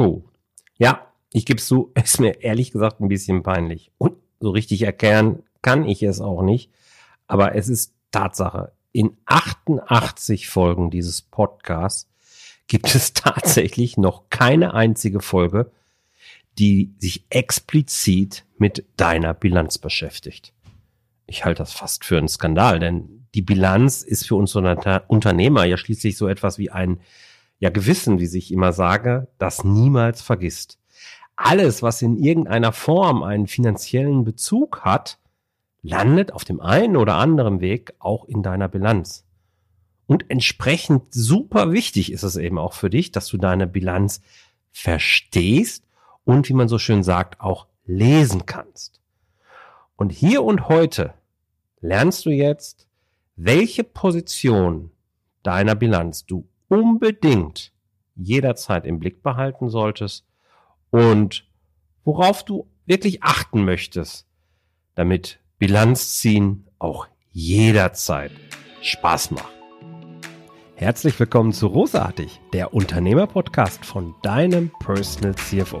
Puh. Ja, ich gebe zu, ist mir ehrlich gesagt ein bisschen peinlich. Und so richtig erklären kann ich es auch nicht. Aber es ist Tatsache. In 88 Folgen dieses Podcasts gibt es tatsächlich noch keine einzige Folge, die sich explizit mit deiner Bilanz beschäftigt. Ich halte das fast für einen Skandal, denn die Bilanz ist für uns Unternehmer ja schließlich so etwas wie ein ja Gewissen, wie ich immer sage, das niemals vergisst. Alles, was in irgendeiner Form einen finanziellen Bezug hat, landet auf dem einen oder anderen Weg auch in deiner Bilanz. Und entsprechend super wichtig ist es eben auch für dich, dass du deine Bilanz verstehst und, wie man so schön sagt, auch lesen kannst. Und hier und heute lernst du jetzt, welche Position deiner Bilanz du unbedingt jederzeit im Blick behalten solltest und worauf du wirklich achten möchtest, damit Bilanzziehen auch jederzeit Spaß macht. Herzlich willkommen zu Rosartig, der Unternehmerpodcast von deinem Personal CFO.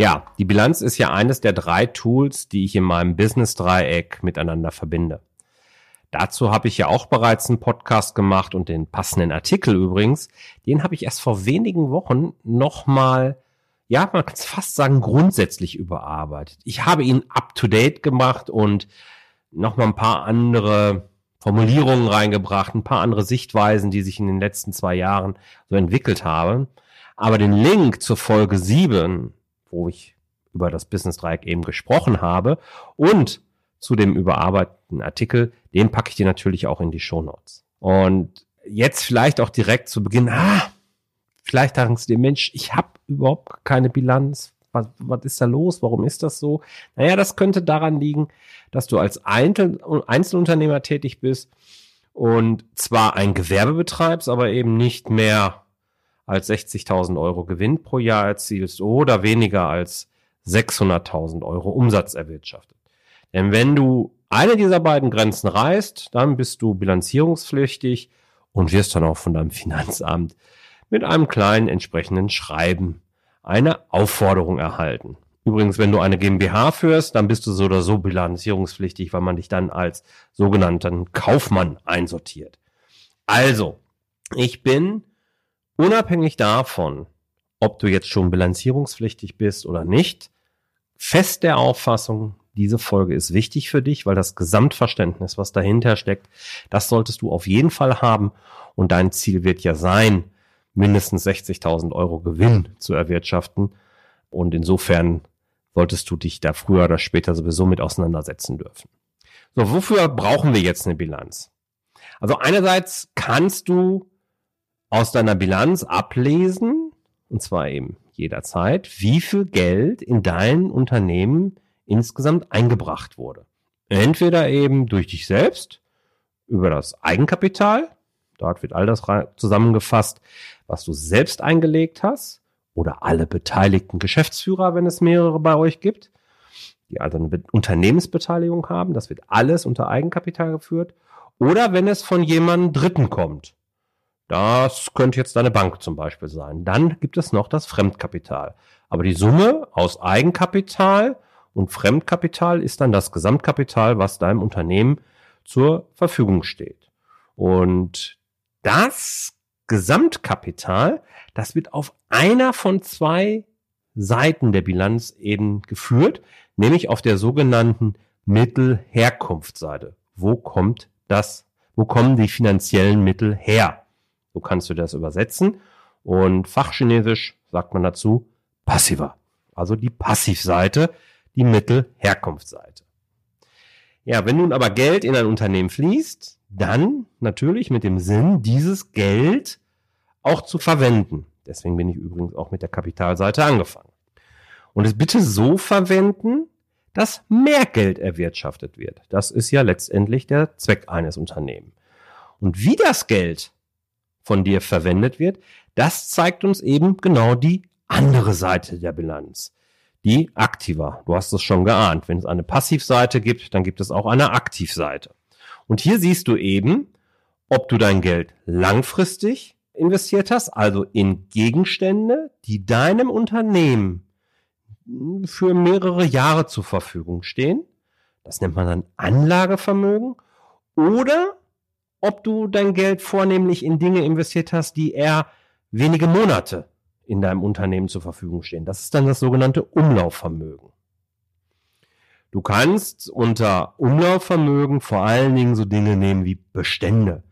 Ja, die Bilanz ist ja eines der drei Tools, die ich in meinem Business-Dreieck miteinander verbinde. Dazu habe ich ja auch bereits einen Podcast gemacht und den passenden Artikel übrigens, den habe ich erst vor wenigen Wochen nochmal, ja, man kann es fast sagen, grundsätzlich überarbeitet. Ich habe ihn up-to-date gemacht und nochmal ein paar andere Formulierungen reingebracht, ein paar andere Sichtweisen, die sich in den letzten zwei Jahren so entwickelt haben. Aber den Link zur Folge 7 wo ich über das Business Dreieck eben gesprochen habe und zu dem überarbeiteten Artikel, den packe ich dir natürlich auch in die Show Notes. Und jetzt vielleicht auch direkt zu Beginn, ah, vielleicht sagen sie dir, Mensch, ich habe überhaupt keine Bilanz. Was, was ist da los? Warum ist das so? Naja, das könnte daran liegen, dass du als Einzel Einzelunternehmer tätig bist und zwar ein Gewerbe betreibst, aber eben nicht mehr als 60.000 Euro Gewinn pro Jahr erzielst oder weniger als 600.000 Euro Umsatz erwirtschaftet. Denn wenn du eine dieser beiden Grenzen reißt, dann bist du bilanzierungspflichtig und wirst dann auch von deinem Finanzamt mit einem kleinen entsprechenden Schreiben eine Aufforderung erhalten. Übrigens, wenn du eine GmbH führst, dann bist du so oder so bilanzierungspflichtig, weil man dich dann als sogenannten Kaufmann einsortiert. Also, ich bin unabhängig davon, ob du jetzt schon bilanzierungspflichtig bist oder nicht, fest der Auffassung, diese Folge ist wichtig für dich, weil das Gesamtverständnis, was dahinter steckt, das solltest du auf jeden Fall haben. Und dein Ziel wird ja sein, mindestens 60.000 Euro Gewinn zu erwirtschaften. Und insofern solltest du dich da früher oder später sowieso mit auseinandersetzen dürfen. So, wofür brauchen wir jetzt eine Bilanz? Also einerseits kannst du aus deiner Bilanz ablesen, und zwar eben jederzeit, wie viel Geld in dein Unternehmen insgesamt eingebracht wurde. Entweder eben durch dich selbst, über das Eigenkapital, dort wird all das zusammengefasst, was du selbst eingelegt hast, oder alle beteiligten Geschäftsführer, wenn es mehrere bei euch gibt, die also eine Unternehmensbeteiligung haben, das wird alles unter Eigenkapital geführt, oder wenn es von jemandem Dritten kommt, das könnte jetzt deine Bank zum Beispiel sein. Dann gibt es noch das Fremdkapital. Aber die Summe aus Eigenkapital und Fremdkapital ist dann das Gesamtkapital, was deinem Unternehmen zur Verfügung steht. Und das Gesamtkapital, das wird auf einer von zwei Seiten der Bilanz eben geführt, nämlich auf der sogenannten Mittelherkunftsseite. Wo kommt das, wo kommen die finanziellen Mittel her? So kannst du das übersetzen. Und fachchinesisch sagt man dazu passiver. Also die Passivseite, die Mittelherkunftsseite. Ja, wenn nun aber Geld in ein Unternehmen fließt, dann natürlich mit dem Sinn, dieses Geld auch zu verwenden. Deswegen bin ich übrigens auch mit der Kapitalseite angefangen. Und es bitte so verwenden, dass mehr Geld erwirtschaftet wird. Das ist ja letztendlich der Zweck eines Unternehmens. Und wie das Geld von dir verwendet wird, das zeigt uns eben genau die andere Seite der Bilanz. Die aktiver. Du hast es schon geahnt. Wenn es eine Passivseite gibt, dann gibt es auch eine Aktivseite. Und hier siehst du eben, ob du dein Geld langfristig investiert hast, also in Gegenstände, die deinem Unternehmen für mehrere Jahre zur Verfügung stehen. Das nennt man dann Anlagevermögen. Oder ob du dein Geld vornehmlich in Dinge investiert hast, die eher wenige Monate in deinem Unternehmen zur Verfügung stehen. Das ist dann das sogenannte Umlaufvermögen. Du kannst unter Umlaufvermögen vor allen Dingen so Dinge nehmen wie Bestände,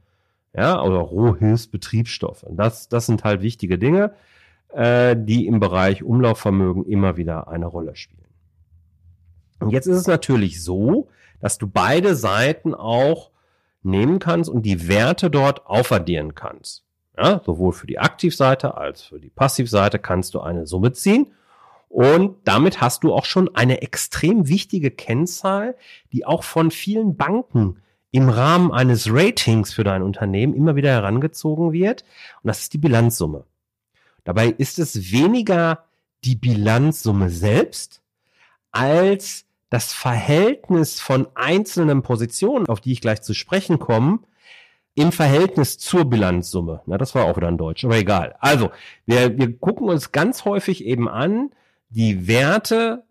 ja, oder Rohhilfsbetriebsstoffe. Das, das sind halt wichtige Dinge, äh, die im Bereich Umlaufvermögen immer wieder eine Rolle spielen. Und jetzt ist es natürlich so, dass du beide Seiten auch nehmen kannst und die Werte dort aufaddieren kannst. Ja, sowohl für die Aktivseite als für die Passivseite kannst du eine Summe ziehen. Und damit hast du auch schon eine extrem wichtige Kennzahl, die auch von vielen Banken im Rahmen eines Ratings für dein Unternehmen immer wieder herangezogen wird. Und das ist die Bilanzsumme. Dabei ist es weniger die Bilanzsumme selbst als das Verhältnis von einzelnen Positionen, auf die ich gleich zu sprechen komme, im Verhältnis zur Bilanzsumme. Na, das war auch wieder ein Deutsch, aber egal. Also, wir, wir gucken uns ganz häufig eben an, die Werte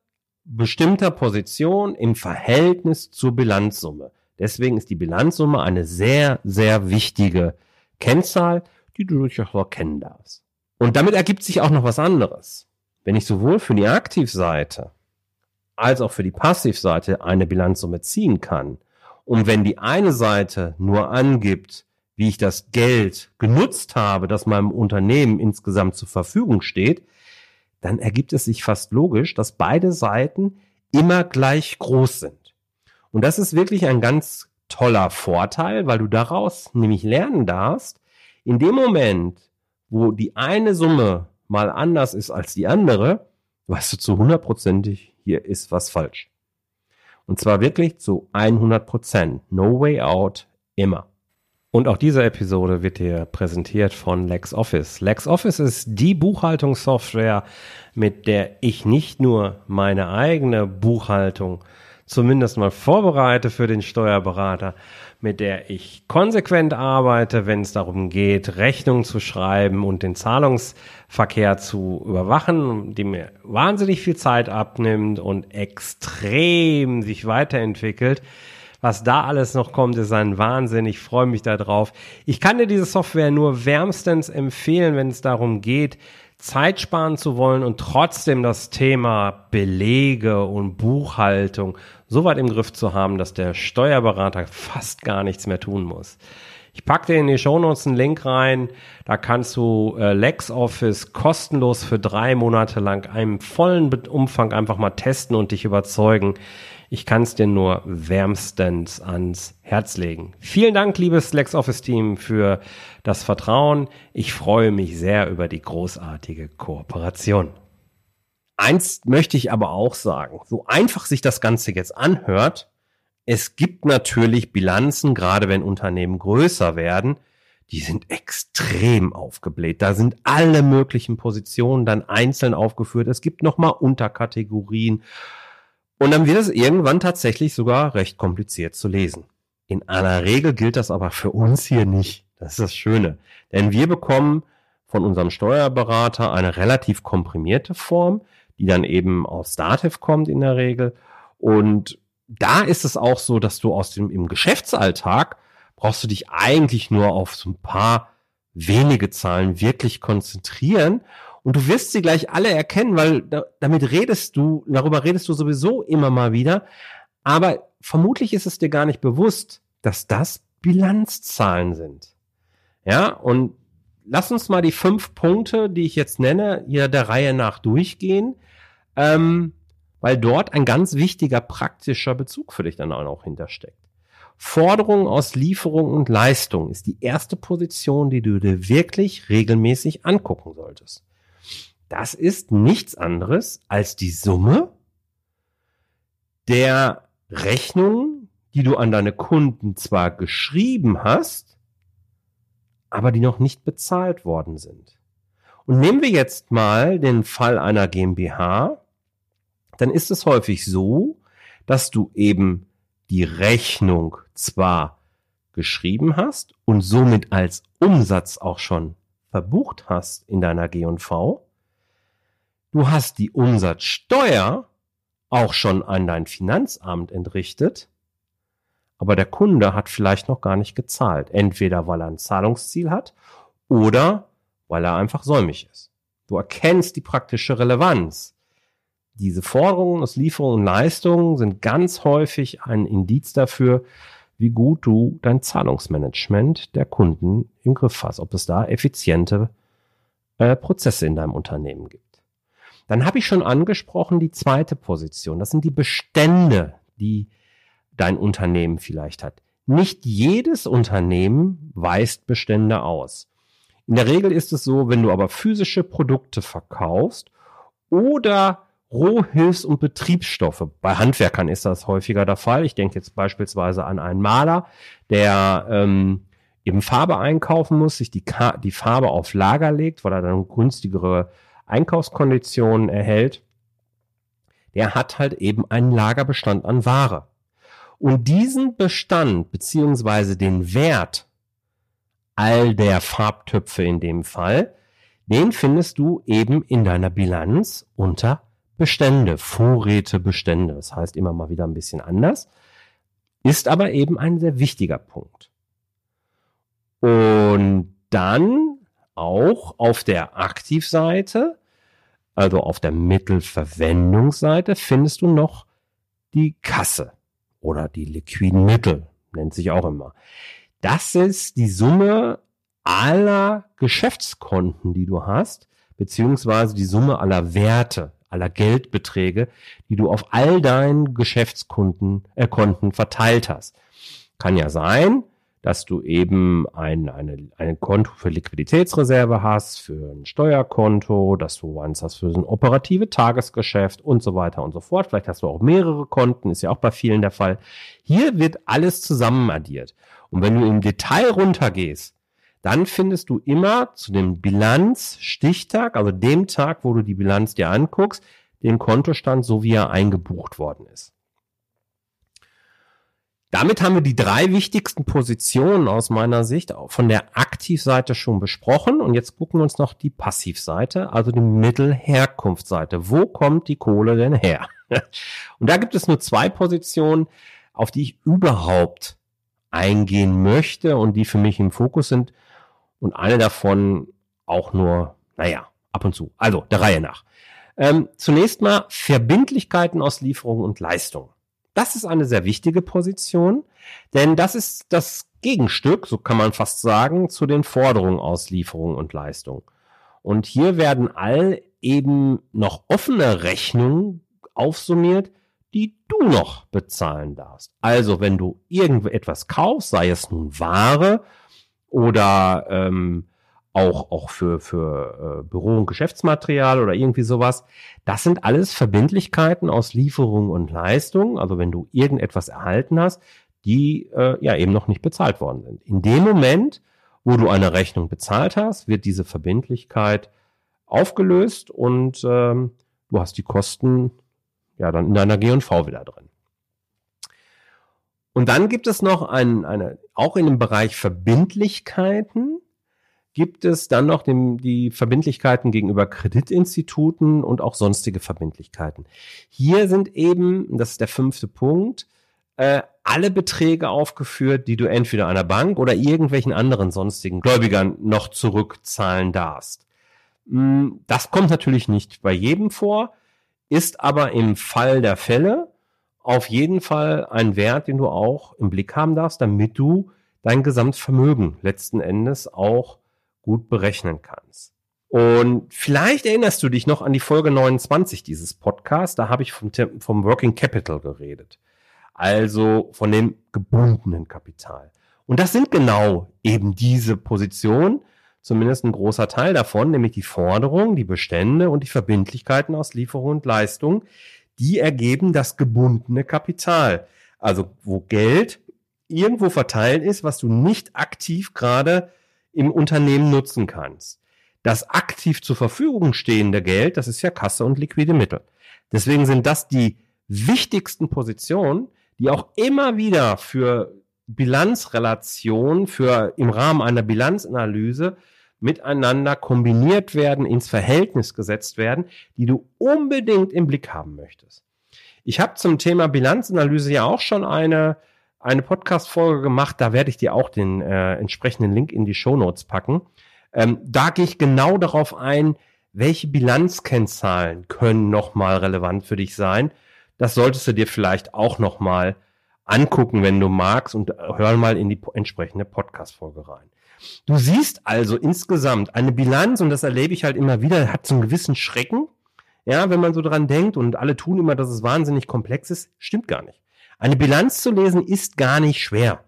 bestimmter Positionen im Verhältnis zur Bilanzsumme. Deswegen ist die Bilanzsumme eine sehr, sehr wichtige Kennzahl, die du durchaus erkennen darfst. Und damit ergibt sich auch noch was anderes. Wenn ich sowohl für die Aktivseite als auch für die Passivseite eine Bilanzsumme ziehen kann, und wenn die eine Seite nur angibt, wie ich das Geld genutzt habe, das meinem Unternehmen insgesamt zur Verfügung steht, dann ergibt es sich fast logisch, dass beide Seiten immer gleich groß sind. Und das ist wirklich ein ganz toller Vorteil, weil du daraus nämlich lernen darfst, in dem Moment, wo die eine Summe mal anders ist als die andere, weißt du zu hundertprozentig, hier ist was falsch. Und zwar wirklich zu 100 Prozent. No way out, immer. Und auch diese Episode wird dir präsentiert von LexOffice. LexOffice ist die Buchhaltungssoftware, mit der ich nicht nur meine eigene Buchhaltung zumindest mal vorbereite für den Steuerberater, mit der ich konsequent arbeite, wenn es darum geht, Rechnungen zu schreiben und den Zahlungsverkehr zu überwachen, die mir wahnsinnig viel Zeit abnimmt und extrem sich weiterentwickelt. Was da alles noch kommt, ist ein Wahnsinn. Ich freue mich darauf. Ich kann dir diese Software nur wärmstens empfehlen, wenn es darum geht, Zeit sparen zu wollen und trotzdem das Thema Belege und Buchhaltung so weit im Griff zu haben, dass der Steuerberater fast gar nichts mehr tun muss. Ich packe dir in die Shownotes einen Link rein. Da kannst du äh, LexOffice kostenlos für drei Monate lang einen vollen Umfang einfach mal testen und dich überzeugen. Ich kann es dir nur wärmstens ans Herz legen. Vielen Dank, liebes LexOffice-Team, für das Vertrauen. Ich freue mich sehr über die großartige Kooperation. Eins möchte ich aber auch sagen, so einfach sich das Ganze jetzt anhört, es gibt natürlich Bilanzen, gerade wenn Unternehmen größer werden, die sind extrem aufgebläht. Da sind alle möglichen Positionen dann einzeln aufgeführt. Es gibt nochmal Unterkategorien und dann wird es irgendwann tatsächlich sogar recht kompliziert zu lesen. In aller Regel gilt das aber für uns hier nicht. Das ist das Schöne. Denn wir bekommen von unserem Steuerberater eine relativ komprimierte Form, die dann eben aus Dativ kommt in der Regel. Und da ist es auch so, dass du aus dem, im Geschäftsalltag brauchst du dich eigentlich nur auf so ein paar wenige Zahlen wirklich konzentrieren und du wirst sie gleich alle erkennen, weil da, damit redest du, darüber redest du sowieso immer mal wieder. Aber vermutlich ist es dir gar nicht bewusst, dass das Bilanzzahlen sind. Ja, und lass uns mal die fünf Punkte, die ich jetzt nenne, hier der Reihe nach durchgehen, ähm, weil dort ein ganz wichtiger praktischer Bezug für dich dann auch hintersteckt. Forderung aus Lieferung und Leistung ist die erste Position, die du dir wirklich regelmäßig angucken solltest. Das ist nichts anderes als die Summe der Rechnungen, die du an deine Kunden zwar geschrieben hast, aber die noch nicht bezahlt worden sind. Und nehmen wir jetzt mal den Fall einer GmbH, dann ist es häufig so, dass du eben die Rechnung zwar geschrieben hast und somit als Umsatz auch schon verbucht hast in deiner G&V, du hast die Umsatzsteuer auch schon an dein Finanzamt entrichtet, aber der Kunde hat vielleicht noch gar nicht gezahlt. Entweder weil er ein Zahlungsziel hat oder weil er einfach säumig ist. Du erkennst die praktische Relevanz. Diese Forderungen aus Lieferungen und Leistungen sind ganz häufig ein Indiz dafür, wie gut du dein Zahlungsmanagement der Kunden im Griff hast, ob es da effiziente äh, Prozesse in deinem Unternehmen gibt. Dann habe ich schon angesprochen die zweite Position. Das sind die Bestände, die dein Unternehmen vielleicht hat. Nicht jedes Unternehmen weist Bestände aus. In der Regel ist es so, wenn du aber physische Produkte verkaufst oder Rohhilfs- und Betriebsstoffe. Bei Handwerkern ist das häufiger der Fall. Ich denke jetzt beispielsweise an einen Maler, der ähm, eben Farbe einkaufen muss, sich die, die Farbe auf Lager legt, weil er dann günstigere Einkaufskonditionen erhält, der hat halt eben einen Lagerbestand an Ware. Und diesen Bestand beziehungsweise den Wert all der Farbtöpfe in dem Fall, den findest du eben in deiner Bilanz unter Bestände, Vorräte, Bestände. Das heißt immer mal wieder ein bisschen anders, ist aber eben ein sehr wichtiger Punkt. Und dann auch auf der Aktivseite, also auf der Mittelverwendungsseite, findest du noch die Kasse oder die liquiden Mittel, nennt sich auch immer. Das ist die Summe aller Geschäftskonten, die du hast, beziehungsweise die Summe aller Werte, aller Geldbeträge, die du auf all deinen Geschäftskunden, äh, Konten verteilt hast. Kann ja sein, dass du eben ein, eine, ein Konto für Liquiditätsreserve hast, für ein Steuerkonto, dass du eins hast für so ein operative Tagesgeschäft und so weiter und so fort. Vielleicht hast du auch mehrere Konten, ist ja auch bei vielen der Fall. Hier wird alles zusammen addiert. Und wenn du im Detail runtergehst, dann findest du immer zu dem Bilanzstichtag, also dem Tag, wo du die Bilanz dir anguckst, den Kontostand, so wie er eingebucht worden ist. Damit haben wir die drei wichtigsten Positionen aus meiner Sicht von der Aktivseite schon besprochen. Und jetzt gucken wir uns noch die Passivseite, also die Mittelherkunftsseite. Wo kommt die Kohle denn her? Und da gibt es nur zwei Positionen, auf die ich überhaupt eingehen möchte und die für mich im Fokus sind. Und eine davon auch nur, naja, ab und zu. Also der Reihe nach. Ähm, zunächst mal Verbindlichkeiten aus Lieferung und Leistung. Das ist eine sehr wichtige Position, denn das ist das Gegenstück, so kann man fast sagen, zu den Forderungen aus Lieferung und Leistung. Und hier werden all eben noch offene Rechnungen aufsummiert, die du noch bezahlen darfst. Also wenn du irgendetwas kaufst, sei es nun Ware oder ähm, auch, auch für, für äh, Büro- und Geschäftsmaterial oder irgendwie sowas. Das sind alles Verbindlichkeiten aus Lieferung und Leistung. Also wenn du irgendetwas erhalten hast, die äh, ja eben noch nicht bezahlt worden sind. In dem Moment, wo du eine Rechnung bezahlt hast, wird diese Verbindlichkeit aufgelöst und ähm, du hast die Kosten ja dann in deiner G&V wieder drin. Und dann gibt es noch ein, eine, auch in dem Bereich Verbindlichkeiten, gibt es dann noch dem, die Verbindlichkeiten gegenüber Kreditinstituten und auch sonstige Verbindlichkeiten. Hier sind eben, das ist der fünfte Punkt, äh, alle Beträge aufgeführt, die du entweder einer Bank oder irgendwelchen anderen sonstigen Gläubigern noch zurückzahlen darfst. Hm, das kommt natürlich nicht bei jedem vor, ist aber im Fall der Fälle auf jeden Fall ein Wert, den du auch im Blick haben darfst, damit du dein Gesamtvermögen letzten Endes auch gut berechnen kannst. Und vielleicht erinnerst du dich noch an die Folge 29 dieses Podcasts. Da habe ich vom, vom Working Capital geredet. Also von dem gebundenen Kapital. Und das sind genau eben diese Positionen, zumindest ein großer Teil davon, nämlich die Forderungen, die Bestände und die Verbindlichkeiten aus Lieferung und Leistung, die ergeben das gebundene Kapital. Also wo Geld irgendwo verteilt ist, was du nicht aktiv gerade im Unternehmen nutzen kannst. Das aktiv zur Verfügung stehende Geld, das ist ja Kasse und liquide Mittel. Deswegen sind das die wichtigsten Positionen, die auch immer wieder für Bilanzrelation, für im Rahmen einer Bilanzanalyse miteinander kombiniert werden, ins Verhältnis gesetzt werden, die du unbedingt im Blick haben möchtest. Ich habe zum Thema Bilanzanalyse ja auch schon eine, eine Podcast-Folge gemacht. Da werde ich dir auch den äh, entsprechenden Link in die Show Notes packen. Ähm, da gehe ich genau darauf ein, welche Bilanzkennzahlen können nochmal relevant für dich sein. Das solltest du dir vielleicht auch nochmal angucken, wenn du magst und hör mal in die entsprechende Podcast-Folge rein. Du siehst also insgesamt eine Bilanz, und das erlebe ich halt immer wieder, hat so einen gewissen Schrecken. Ja, wenn man so dran denkt und alle tun immer, dass es wahnsinnig komplex ist, stimmt gar nicht. Eine Bilanz zu lesen ist gar nicht schwer.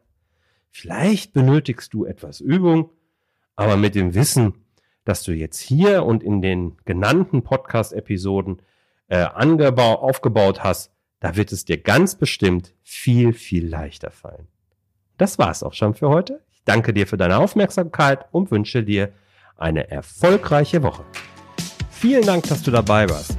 Vielleicht benötigst du etwas Übung, aber mit dem Wissen, dass du jetzt hier und in den genannten Podcast-Episoden äh, aufgebaut hast, da wird es dir ganz bestimmt viel, viel leichter fallen. Das war's auch schon für heute. Ich danke dir für deine Aufmerksamkeit und wünsche dir eine erfolgreiche Woche. Vielen Dank, dass du dabei warst.